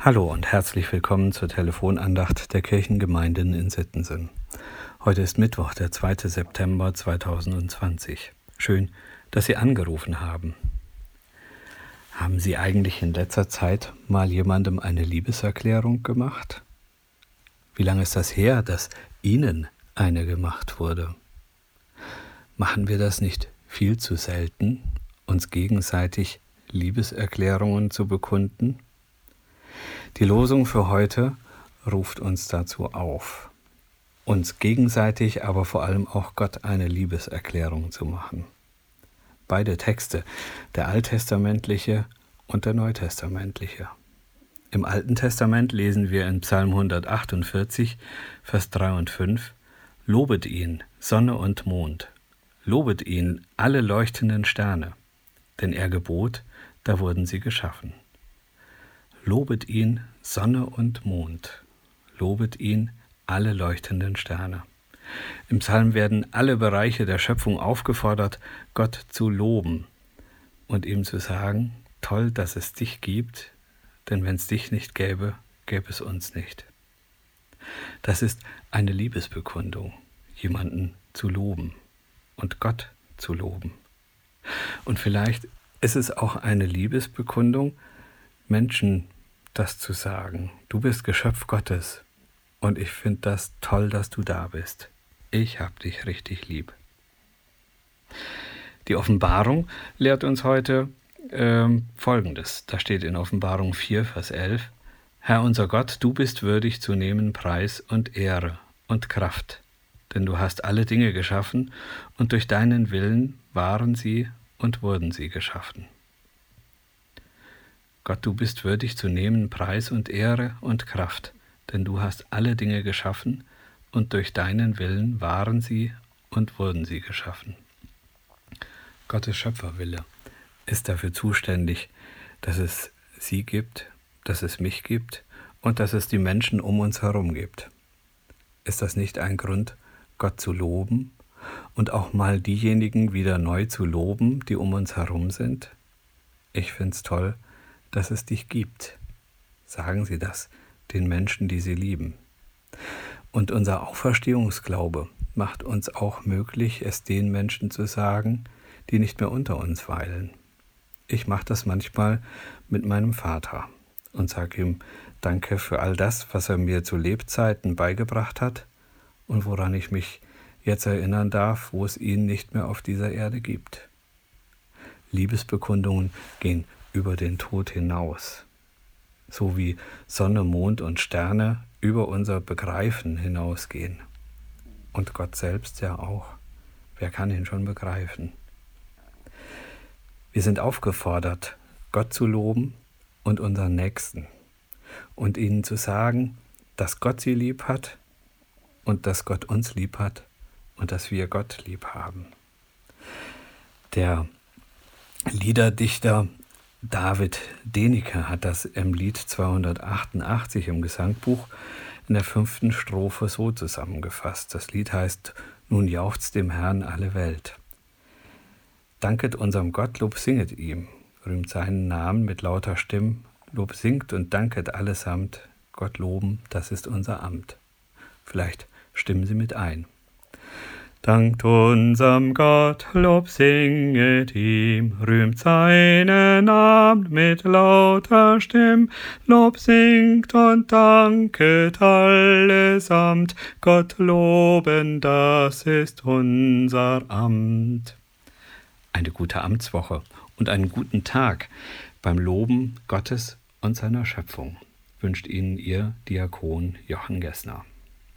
Hallo und herzlich willkommen zur Telefonandacht der Kirchengemeinden in Sittensen. Heute ist Mittwoch, der 2. September 2020. Schön, dass Sie angerufen haben. Haben Sie eigentlich in letzter Zeit mal jemandem eine Liebeserklärung gemacht? Wie lange ist das her, dass Ihnen eine gemacht wurde? Machen wir das nicht viel zu selten, uns gegenseitig Liebeserklärungen zu bekunden? Die Losung für heute ruft uns dazu auf, uns gegenseitig, aber vor allem auch Gott eine Liebeserklärung zu machen. Beide Texte, der alttestamentliche und der neutestamentliche. Im Alten Testament lesen wir in Psalm 148, Vers 3 und 5, Lobet ihn, Sonne und Mond, lobet ihn, alle leuchtenden Sterne, denn er gebot, da wurden sie geschaffen. Lobet ihn Sonne und Mond, lobet ihn alle leuchtenden Sterne. Im Psalm werden alle Bereiche der Schöpfung aufgefordert, Gott zu loben und ihm zu sagen, toll, dass es dich gibt, denn wenn es dich nicht gäbe, gäbe es uns nicht. Das ist eine Liebesbekundung, jemanden zu loben und Gott zu loben. Und vielleicht ist es auch eine Liebesbekundung, Menschen das zu sagen. Du bist Geschöpf Gottes und ich finde das toll, dass du da bist. Ich hab dich richtig lieb. Die Offenbarung lehrt uns heute ähm, Folgendes. Da steht in Offenbarung 4, Vers 11, Herr unser Gott, du bist würdig zu nehmen Preis und Ehre und Kraft, denn du hast alle Dinge geschaffen und durch deinen Willen waren sie und wurden sie geschaffen. Gott, du bist würdig zu nehmen Preis und Ehre und Kraft, denn du hast alle Dinge geschaffen, und durch deinen Willen waren sie und wurden sie geschaffen. Gottes Schöpferwille ist dafür zuständig, dass es sie gibt, dass es mich gibt und dass es die Menschen um uns herum gibt. Ist das nicht ein Grund, Gott zu loben und auch mal diejenigen wieder neu zu loben, die um uns herum sind? Ich finde es toll, dass es dich gibt. Sagen Sie das den Menschen, die Sie lieben. Und unser Auferstehungsglaube macht uns auch möglich, es den Menschen zu sagen, die nicht mehr unter uns weilen. Ich mache das manchmal mit meinem Vater und sage ihm Danke für all das, was er mir zu Lebzeiten beigebracht hat und woran ich mich jetzt erinnern darf, wo es ihn nicht mehr auf dieser Erde gibt. Liebesbekundungen gehen über den Tod hinaus, so wie Sonne, Mond und Sterne über unser Begreifen hinausgehen. Und Gott selbst ja auch. Wer kann ihn schon begreifen? Wir sind aufgefordert, Gott zu loben und unseren Nächsten und ihnen zu sagen, dass Gott sie lieb hat und dass Gott uns lieb hat und dass wir Gott lieb haben. Der Liederdichter David Denike hat das im Lied 288 im Gesangbuch in der fünften Strophe so zusammengefasst. Das Lied heißt Nun jauchzt dem Herrn alle Welt. Danket unserem Gott, Lob singet ihm, rühmt seinen Namen mit lauter Stimm, Lob singt und danket allesamt, Gott loben, das ist unser Amt. Vielleicht stimmen Sie mit ein. Dankt unserem Gott, Lob singet ihm, rühmt seinen Namen mit lauter Stimm, Lob singt und danket allesamt, Gott loben, das ist unser Amt. Eine gute Amtswoche und einen guten Tag beim Loben Gottes und seiner Schöpfung wünscht Ihnen Ihr Diakon Jochen Gessner.